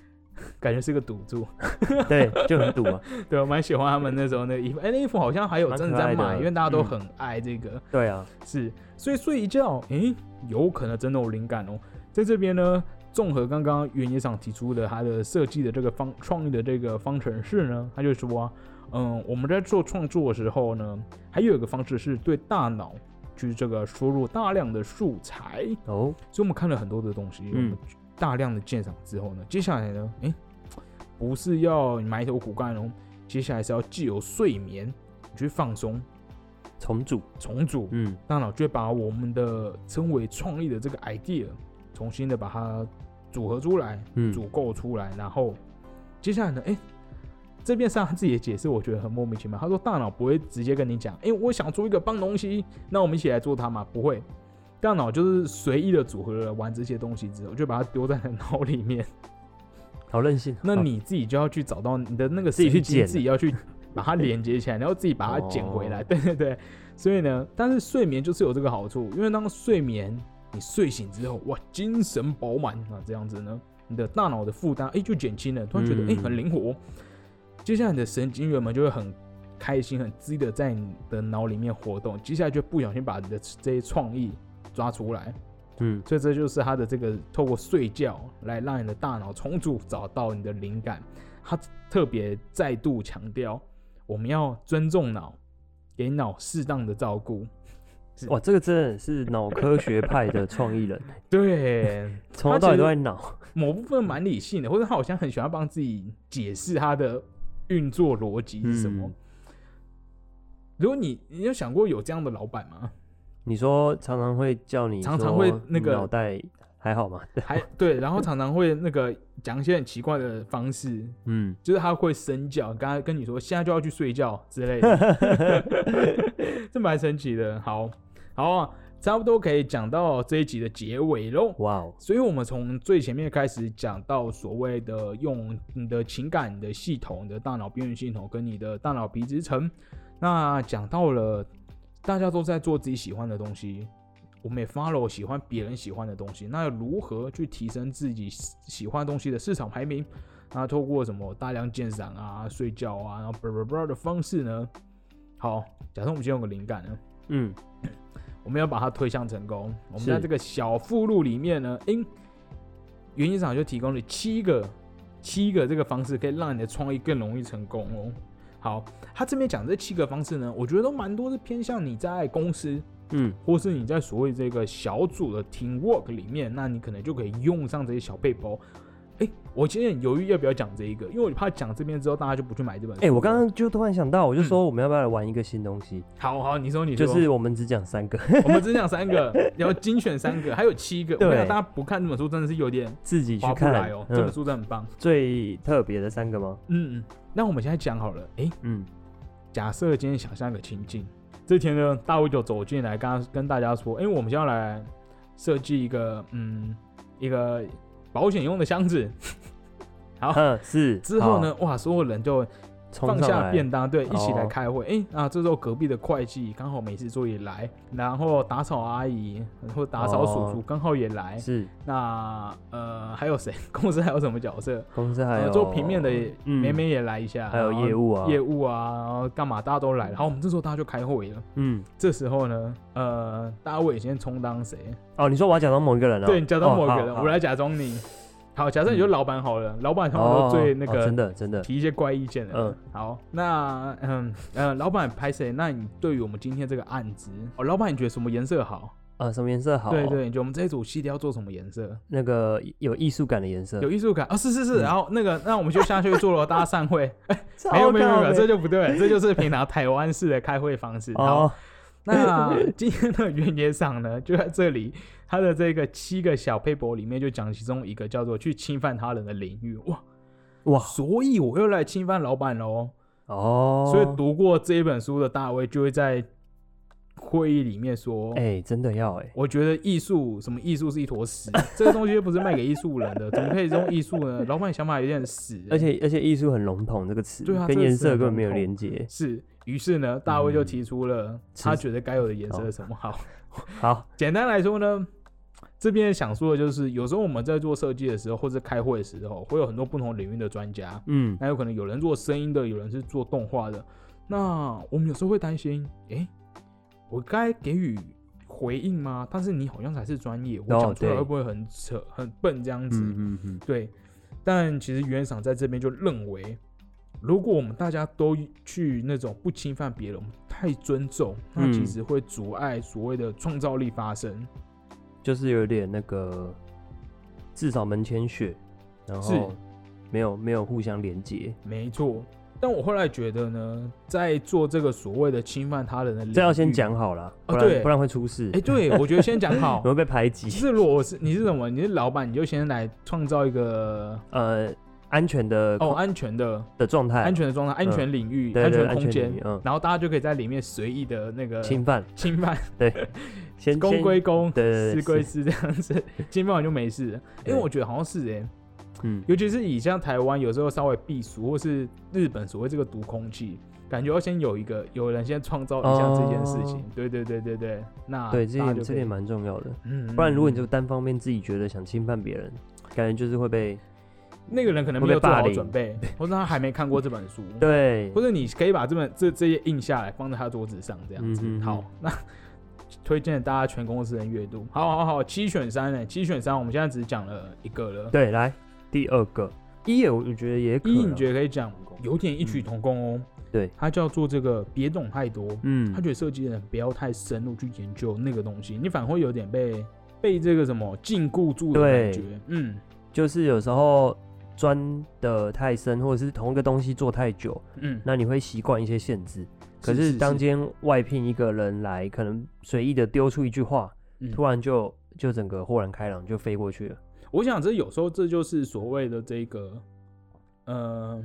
感觉是个赌注。对，就很赌嘛，对我蛮喜欢他们那时候那个衣服，哎、那衣服好像还有真的在卖，蛮可爱的因为大家都嗯很爱这个。对啊，是，所以睡一觉，诶、有可能真的有灵感哦。在这边呢，综合刚刚原野厂提出的他的设计的这个方创意的这个方程式呢，他就说、啊，嗯，我们在做创作的时候呢，还有一个方式是对大脑去这个输入大量的素材，哦，所以我们看了很多的东西，我嗯们大量的鉴赏之后呢，接下来呢，诶、不是要埋头苦干哦，接下来是要既有睡眠去放松。重组，重组，嗯，大脑就会把我们的称为创意的这个 idea 重新的把它组合出来，嗯组构出来，然后接下来呢，哎、这边是他自己的解释，我觉得很莫名其妙。他说大脑不会直接跟你讲，哎、我想出一个棒东西，那我们一起来做它嘛？不会，大脑就是随意的组合了完这些东西之后，就把它丢在脑里面。好任性，那你自己就要去找到你的那个自己去神经剪自己要去把它连接起来，然后自己把它捡回来。哦对对对，所以呢，但是睡眠就是有这个好处，因为当睡眠你睡醒之后，哇，精神饱满啊，这样子呢，你的大脑的负担哎就减轻了，突然觉得哎、嗯很灵活。接下来你的神经元们就会很开心、很自的在你的脑里面活动，接下来就不小心把你的这些创意抓出来。嗯，所以这就是他的这个透过睡觉来让你的大脑重组，找到你的灵感。他特别再度强调，我们要尊重脑，给脑适当的照顾。哇，这个真的是脑科学派的创意人，对，从头到尾都在脑，某部分蛮理性的，或者他好像很喜欢帮自己解释他的运作逻辑是什么。嗯如果你你有想过有这样的老板吗？你说常常会叫你常常说会那个脑袋还好吗？还对，然后常常会那个讲一些很奇怪的方式，嗯，就是他会声叫，刚才跟你说现在就要去睡觉之类的，这蛮神奇的。好，好啊，差不多可以讲到这一集的结尾喽。哇哦，所以，我们从最前面开始讲到所谓的用你的情感的系统、你的大脑边缘系统跟你的大脑皮质层，那讲到了大家都在做自己喜欢的东西，我们也 follow 喜欢别人喜欢的东西，那要如何去提升自己喜喜欢东西的市场排名？那透过什么大量鉴赏啊、睡觉啊，然后 blah blah blah 的方式呢？好，假设我们今天有个灵感呢，嗯，我们要把它推向成功。我们在这个小附录里面呢，因原因厂就提供了七个七个这个方式，可以让你的创意更容易成功哦。好，他这边讲这七个方式呢，我觉得都蛮多是偏向你在公司嗯，或是你在所谓这个小组的 team work 里面，那你可能就可以用上这些小背包。哎，我今天很犹豫要不要讲这一个，因为我怕讲这边之后大家就不去买这本书。哎、我刚刚就突然想到，我就嗯说我们要不要来玩一个新东西，好好，你说你说，就是我们只讲三个，我们只讲三个，然后精选三个，还有七个。我大家不看这本书真的是有点自己去看来哦。这本嗯，书真的很棒。最特别的三个吗？嗯嗯，那我们现在讲好了，哎，嗯，假设今天想象一个情境，这天呢，大卫就走进来，刚刚跟大家说，哎，我们现在要来设计一个，嗯，一个保险用的箱子。好，嗯，是。之后呢，哇，所有人就放下便当，对，一起来哦开会。哎、啊，这时候隔壁的会计刚好没事做也来，然后打扫阿姨或打扫叔叔哦刚好也来。是那呃，还有谁？公司还有什么角色？公司还有、呃，做平面的嗯妹妹也来一下，还有然后业务啊业务啊，然后干嘛？大家都来了。好，我们这时候大家就开会了。嗯，这时候呢，呃，大卫先充当谁？哦，你说我要假装某一个人啊，对，你假装某一个人，哦我来假装你。好，假设你就嗯老板好了，老板通常哦都最那个哦真的真的，提一些怪意见的。嗯嗯，好，那嗯呃，老板拍谁？那你对于我们今天这个案子，哦，老板你觉得什么颜色好？呃，什么颜色好？对，对，你觉得我们这一组系列要做什么颜色？那个有艺术感的颜色，有艺术感啊、是是是。嗯然后那个，那我们就下去做了，大家散会。超没有没有没有这就不对，这就是平常台湾式的开会方式。好，哦，那今天的原野赏呢，就在这里，它的这个七个小 paper 里面就讲其中一个叫做去侵犯他人的领域。哇哇所以我又来侵犯老板喽。哦，所以读过这一本书的大卫就会在会议里面说：“哎、真的要哎、我觉得艺术什么艺术是一坨屎，这个东西又不是卖给艺术人的，怎么可以用艺术呢？老板想法有点死、而且而且艺术很笼统这个词，对啊跟颜色根本没有连接。是。于是呢，大卫就提出了他是觉得该有的颜色是什么。好，好，简单来说呢，这边想说的就是，有时候我们在做设计的时候，或者开会的时候，会有很多不同领域的专家，嗯，那有可能有人做声音的，有人是做动画的。那我们有时候会担心，诶，我该给予回应吗？但是你好像才是专业，我哦讲出来会不会很扯、很笨这样子？嗯嗯嗯，对。但其实原厂在这边就认为，如果我们大家都去那种不侵犯别人，我们太尊重，那其嗯实会阻碍所谓的创造力发生。就是有点那个，至少门前雪，然是后没有没有互相连接，没错。但我后来觉得呢，在做这个所谓的侵犯他人的这要先讲好了，不然不然会出事哎、，对，我觉得先讲好我。会被排挤。是，如果我是你是什么？你是老板，你就先来创造一个呃，安全的哦安全的、的状态，安全的状态、安全领域、安全空间嗯然后大家就可以在里面随意的那个侵犯，侵犯，先公归公，私归私，这样子，侵犯完就没事了。因为我觉得好像是哎、嗯，尤其是以像台湾有时候稍微避暑，或是日本所谓这个毒空气，感觉要先有一个有人先创造一下这件事情。哦对对对对对，那对，这点这点蛮重要的，嗯，不然如果你嗯就单方面自己觉得想侵犯别人，感觉就是会被那个人可能会没有做好准备，或者他还没看过这本书，对或，者你可以把这本这这些印下来，放在他桌子上这样子。好，那推荐大家全公司人阅读。好好好，七选三呢？七选三，我们现在只讲了一个了。对，来第二个一，我我觉得也可一，你啦觉得可以讲，有点异曲同工哦。对，它叫做这个别懂太多。嗯他觉得设计人不要太深入去研究那个东西，你反而会有点被被这个什么禁锢住的感觉。嗯就是有时候钻的太深，或者是同一个东西做太久，嗯，那你会习惯一些限制。可是是当今天外聘一个人来，可能随意的丢出一句话，嗯突然就就整个豁然开朗，就飞过去了。我想这有时候这就是所谓的这个呃。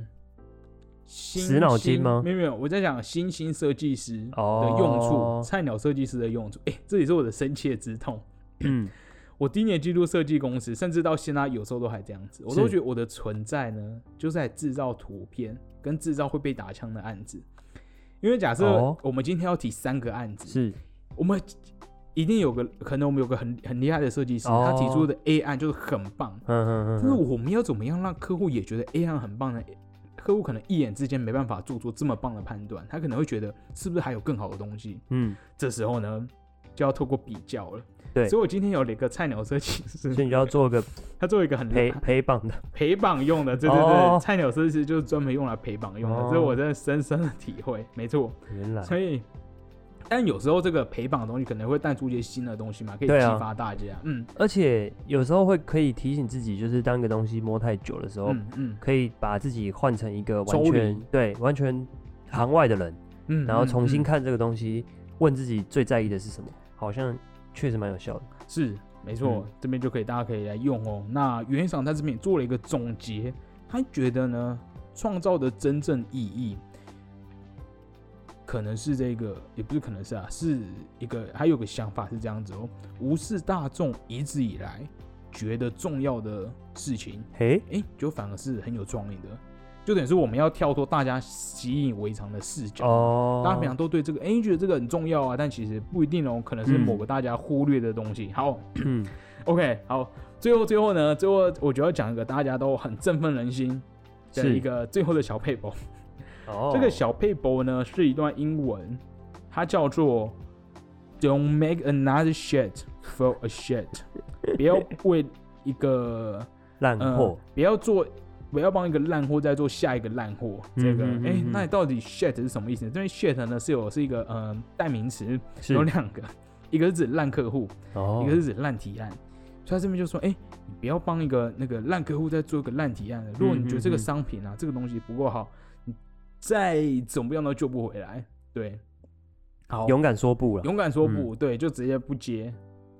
死脑筋兴吗没有没有，我在讲新兴设计师的哦用处，菜鸟设计师的用处。哎、这也是我的深切之痛。嗯，我第一年进入设计公司，甚至到现在有时候都还这样子，我都是觉得我的存在呢，就是在制造图片跟制造会被打枪的案子。因为假设哦。我们今天要提三个案子，是。我们一定有个可能我们有个很很厉害的设计师，哦。他提出的 A 案就是很棒，嗯嗯但是嗯，我们要怎么样让客户也觉得 A 案很棒呢？客户可能一眼之间没办法做出这么棒的判断，他可能会觉得是不是还有更好的东西？嗯，这时候呢，就要透过比较了。对所以我今天有了一个菜鸟设计师，所以你就要做个 他做一个很陪陪绑的，陪榜用的，对对对，哦 菜鸟设计师就是专门用来陪榜用的，哦这是我真的深深的体会，没错。原来所以但有时候这个陪绑的东西可能会带出一些新的东西嘛，可以激发大家。嗯而且有时候会可以提醒自己，就是当一个东西摸太久的时候，嗯嗯可以把自己换成一个完全对完全行外的人，嗯，然后重新嗯看这个东西，问自己最在意的是什么，好像确实蛮有效的。是没错，嗯这边就可以大家可以来用哦。那袁院长在这边也做了一个总结，他觉得呢，创造的真正意义，可能是这个，也不是可能是啊，是一个还有个想法是这样子哦，无视大众一直以来觉得重要的事情，嘿，哎、就反而是很有创意的，就等于是我们要跳脱大家习以为常的视角。哦，大家平常都对这个，哎、觉得这个很重要啊，但其实不一定哦，可能是嗯某个大家忽略的东西。好，嗯，OK，好，最后最后呢，最后我就要讲一个大家都很振奋人心的是一个最后的小配博。哦，这个小配博呢是一段英文，它叫做 "Don't make another shit for a shit"，不要为一个呃烂货，，不要做。不要帮一个烂货再做下一个烂货，这个哎、嗯嗯嗯嗯。那你到底 shit 是什么意思？这边 shit 呢是有是一个呃代名词，有两个，一个是指烂客户，哦。一个是指烂提案，所以他这边就说，哎、你不要帮一个那个烂客户再做一个烂提案了。如果你觉得这个嗯嗯嗯。商品啊，这个东西不够好，你再怎么样都救不回来。对，好，勇敢说不了，勇敢说不、对，就直接不接。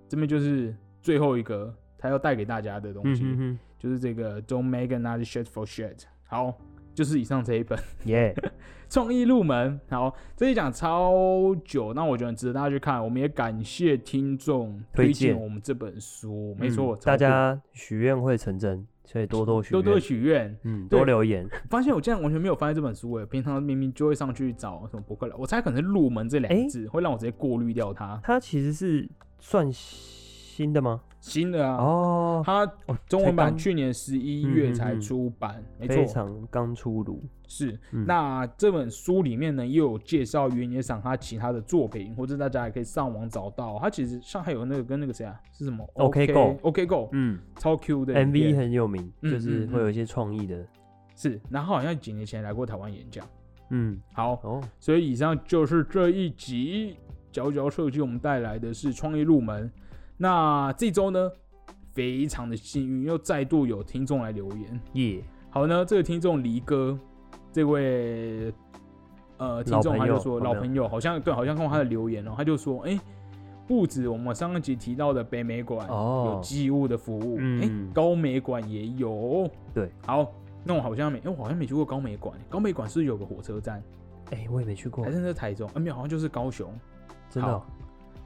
这边就是最后一个他要带给大家的东西，嗯哼哼，就是这个 Don't make another shit for shit。好，就是以上这一本。耶，创意入门，好，这一讲超久，那我觉得很值得大家去看。我们也感谢听众推推荐荐我们这本书，没错，嗯大家许愿会成真，所以多多许酷多多，许愿。嗯，多留言，发现我竟然完全没有翻这本书诶，平常明明就会上去找什么博客来，我猜可能是入门这两个诶字会让我直接过滤掉它。它其实是算新的吗？新的啊，哦，它哦中文版去年十一月才出版，没非错，常刚出炉，是。嗯。那这本书里面呢，又有介绍原野赏他其他的作品，或者大家也可以上网找到。他其实上还有那个跟那个谁啊，是什么？OK Go OK Go，嗯。超 Q 的影，MV 很有名，嗯就是嗯会有一些创意的，是，然后好像几年前来过台湾演讲。嗯，好，哦，所以以上就是这一集。佼佼设计我们带来的是创意入门。那这周呢，非常的幸运，又再度有听众来留言。耶，好呢，这个听众离哥，这位呃听众他就说老朋友，好像对，好像看过他的留言哦，他就说，哎、不止我们上一集提到的北美馆哦有机物的服务，哎、嗯高美馆也有。对，好，那我好像没，因为我好像没去过高美馆，高美馆是有个火车站，哎，我也没去过还，是那是台中？啊，没有，好像就是高雄。真的哦，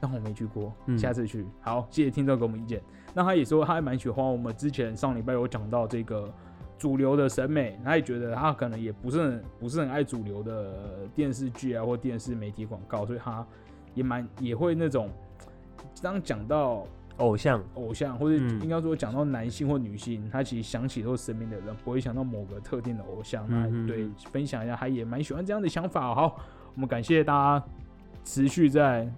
但我没去过，嗯下次去。好，谢谢听众给我们意见。那他也说他还蛮喜欢我们之前上礼拜有讲到这个主流的审美，他也觉得他可能也不是很不是很爱主流的电视剧啊或电视媒体广告，所以他也蛮也会那种当讲到偶像，偶像或者嗯应该说讲到男性或女性，他其实想起都是身边的人，不会想到某个特定的偶像。那对分享一下，他也蛮喜欢这样的想法。好，我们感谢大家持续在那个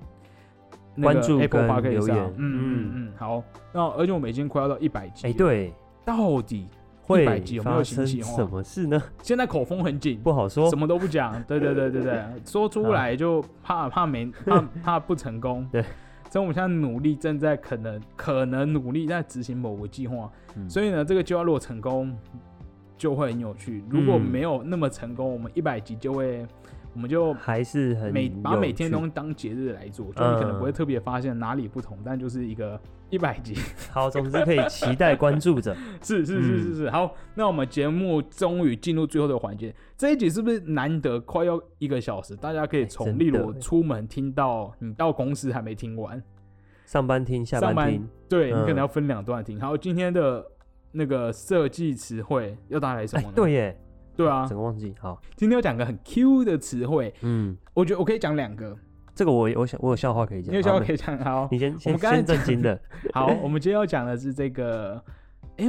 关注 Apple 跟留言，嗯嗯嗯，好。那而且我们已经快要到一百集，哎，，对，到底会100集有没有新计划什么事呢？现在口风很紧，不好说。什，么都不讲，对对对对对，说出来就怕怕没 怕怕不成功。对，所以我们现在努力，正在可能可能努力在执行某个计划。嗯。所以呢，这个计划如果成功，就会很有趣；如果嗯没有那么成功，我们一百集就会，我们就还是很每把每天趣都当节日来做，就你可能不会嗯特别发现哪里不同，但就是一个一百集。好，总之可以期待关注着。是是是是嗯是，好，那我们节目终于进入最后的环节。这一集是不是难得快要一个小时？大家可以哎从例如出门听到你到公司还没听完，上班听，下上班班听，对你可能嗯要分两段听。好，今天的那个设计词汇要带来什哎么呢？，对耶，对啊，整个忘记。好，今天要讲个很 Q 的词汇，嗯，我觉得我可以讲两个，这个我我想我有笑话可以讲。你有笑话可以讲。好，你先先我们刚才先正经的。好，我们今天要讲的是这个，哎、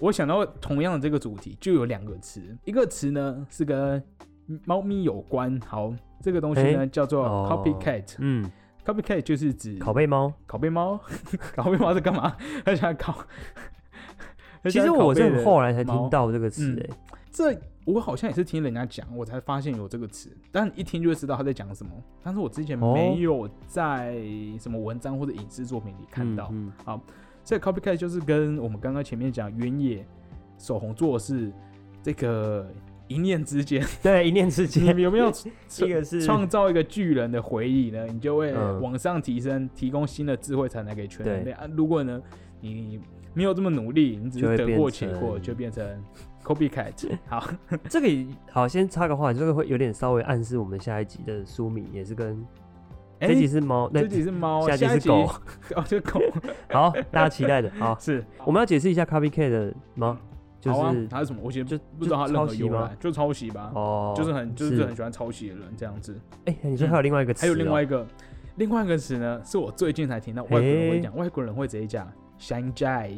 我想到同样的这个主题就有两个词，一个词呢是跟猫咪有关，好，这个东西呢、诶叫做哦 copycat，copycat、嗯，copycat 就是指拷贝猫。拷贝猫，拷贝猫是干嘛？他想拷。他其实我是后来才听到这个词，嗯哎，这我好像也是听人家讲，我才发现有这个词，但一听就会知道他在讲什么。但是我之前哦没有在什么文章或者影视作品里看到。嗯嗯所以 copycat 就是跟我们刚刚前面讲原野手红做的是这个一念之间，对，一念之间，们 有没有这 个是创造一个巨人的回忆呢？你就会嗯往上提升，提供新的智慧才能给全人类啊。如果呢，你没有这么努力，你只是得过且过，就变成 copycat。好，这个好，先插个话，这个会有点稍微暗示我们下一集的书名也是跟这集是猫，这集是猫，下集下一集是狗。哦，就狗好，大家期待的。好，是。我们要解释一下 copycat 的吗？就是它是什么？我其实就不知道它任何由来，就抄袭吧。哦，就是很就是很喜欢抄袭的人这样子。哎，你说还有另外一个词哦，还有另外一个另外一个词呢，是我最近才听到外国人会诶讲，外国人会直接讲山寨，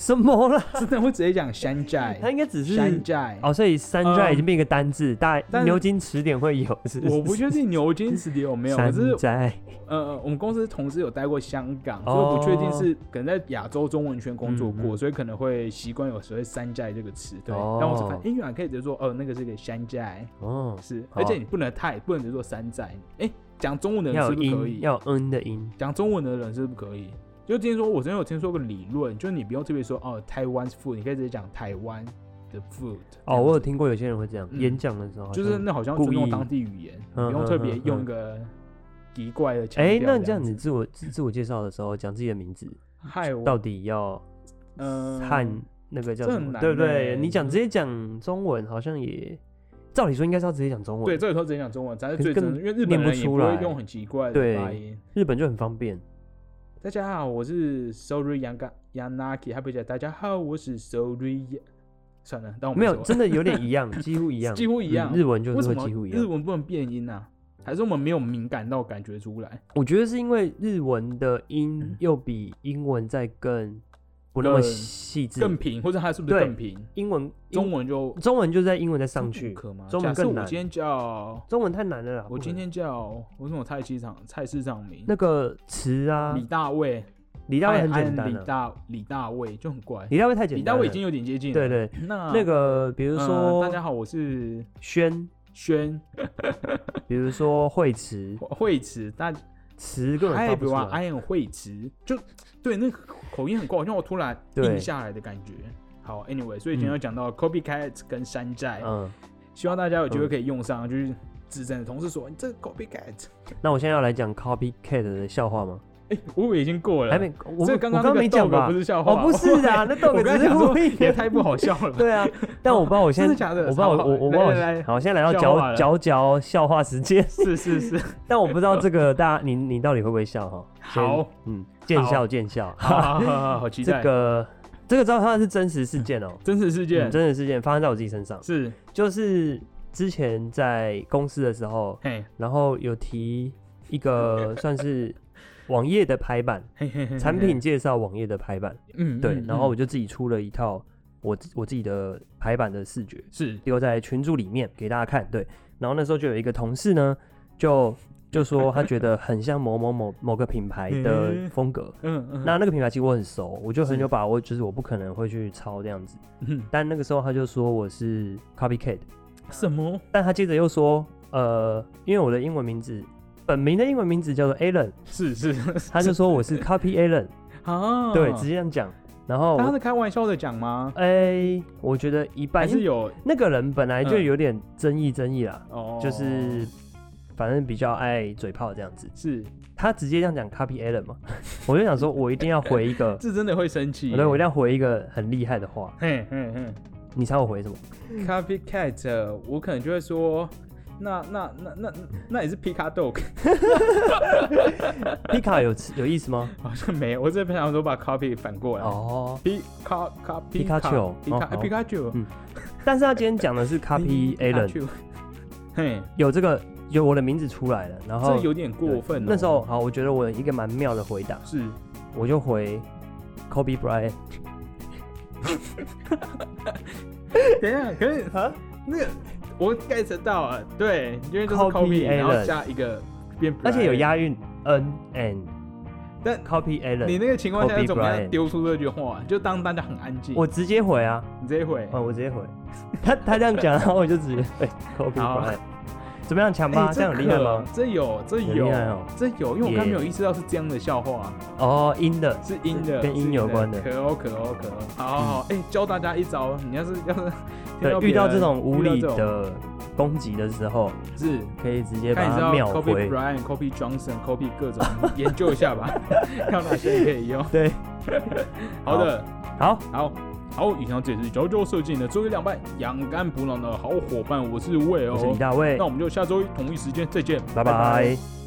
什么啦？真的会直接讲山寨。它，应该只是山寨。哦，所以山寨已经变一个单字，大但牛津词典会有，是我不确定牛津词典有没有，可山是寨。呃，我们公司同事有待过香港，哦。所以不确定是可能在亚洲中文圈工作过，所以可能会习惯有时候山寨这个词。对，哦。但我只看英语啊，可以直接说哦，那个是个山寨，哦，是，而且你不能太不能只说山寨，哎，讲中文的人是不是可以，？要有嗯的音，讲中文的人是不可以。就听说我之前有听说个理论，就是你不用特别说哦台湾 food，你可以直接讲台湾的 food 哦，我有听过有些人会这样，嗯演讲的时候就是那好像故意尊重当地语言，不用特别用一个奇怪的腔哎，调。那这样子你自我自自我介绍的时候讲自己的名字，到底要嗯汉那个叫什么，对不对？欸你讲直接讲中文，好像也照理说应该是要直接讲中文，对，这个时候直接讲中文才是最真的，因为日本人也不会用很奇怪的对发音。日本就很方便。大家好，我是 Sorry Yanga Yanaki，还不讲大家好，我是 Sorry。算了，当我没有，真的有点一样，几乎一样，几乎一样嗯日文就是为什么会几乎一样。日文不能变音啊？还是我们没有敏感到感觉出来？我觉得是因为日文的音嗯又比英文再更不那么更细致，更平，或者它是不是对更平？英文中文就中文就在英文再上去？中文更难我今天叫中文太难了啦。我今天叫我什么菜市场菜市场名？那个词啊，李大卫，李大卫很简单啊，李大李大卫就很怪。李大卫太简单，李大卫已经有点接近。对对，那那个比如呃说大家好，我是轩，轩 比如说惠慈，惠慈，大词根本还有比如说发不出来。I am 会词，就对那个口音很怪，像我突然对硬下来的感觉。好，anyway，所以今天嗯要讲到 copycat 跟山寨，嗯，希望大家有机会可以用上，就是指证的同事说你这个 copycat，那我现在要来讲 copycat 的笑话吗？哎，我以为已经过了，还没，我这刚刚刚没讲吧？不？是笑话，哦，不是的，那豆我哥只是说故意。也太不好笑了吧。对啊，但我不知道我现在 真的假的？我不知道我我我不知道好，现在来到嚼嚼嚼笑话时间，是 是是，但我不知道这个大家你你到底会不会笑哈？好，嗯，见笑见笑。好好好好好期这。个这个照它是真实事件哦，真实事件？嗯真实事件发生在我自己身上，是，就是之前在公司的时候，嘿，然后有提一个算是网页的排版，产品，介绍网页的排版，嗯，对嗯，然后我嗯就自己出了一套我自我自己的排版的视觉，是。丢在群组里面给大家看，对，然后那时候就有一个同事呢，就就说他觉得很像某某某某个品牌的嗯风格。嗯嗯，那那个品牌其实我很熟，我就很有把握，就是我不可能会去抄这样子。嗯。但那个时候他就说我是 copycat，什么？但他接着又说，呃，因为我的英文名字本名的英文名字叫做 Alan，是是，他就说我是 copy Alan，啊，对，直接这样讲。然后我，他是开玩笑的讲吗？哎、我觉得一半是有那个人本来就嗯有点争议争议啦，哦，就是反正比较爱嘴炮这样子。是，他直接这样讲 copy Alan 嘛，我就想说，我一定要回一个，这真的会生气耶。对，我一定要回一个很厉害的话。嘿嘿嘿你猜我回什么？，copycat，我可能就会说，那那那那那也是皮卡 dog，皮卡有有意思吗？好像没有，我这边想说把 copy 反过来。哦，皮卡卡皮卡丘皮卡皮卡丘嗯但是他今天讲的是 copy Alan，嘿，有这个有我的名字出来了，然后这有点过分哦。那时候好，我觉得我有一个蛮妙的回答，是我就回 Kobe Bryant。等一下，可以啊那个我 get 到了，对，因为就是 Copy 然后 Alan 加一个变，而且有押韵 n and 但 copy Allen，那个情况下 Kobe 怎么样丢出这句话？就当大家很安静，我直接回啊，你直接回，哦，我直接回，他他这样讲，然后我就直接回。Copy 好。Bryant，怎么样，强哎吧？这样很厉害吗？？这有，这有这有，因为我刚耶没有意识到是这样的笑话，哦，阴的，是阴的，跟是阴有关的。可哦可哦可哦。好好好，哎，教大家一招，你要是要是听对，遇到这种无理的攻击的时候，是可以直接把看你知道它秒 Kobe 回。Bryant、Kobe Johnson、Kobe 各种研究一下吧，看哪些可以用。对，好的，好，好。好，以上这也是佼佼设计的周一两半养肝补脑的好伙伴，我是魏哦我是李。大卫那，我们就下周一同一时间再见，拜拜。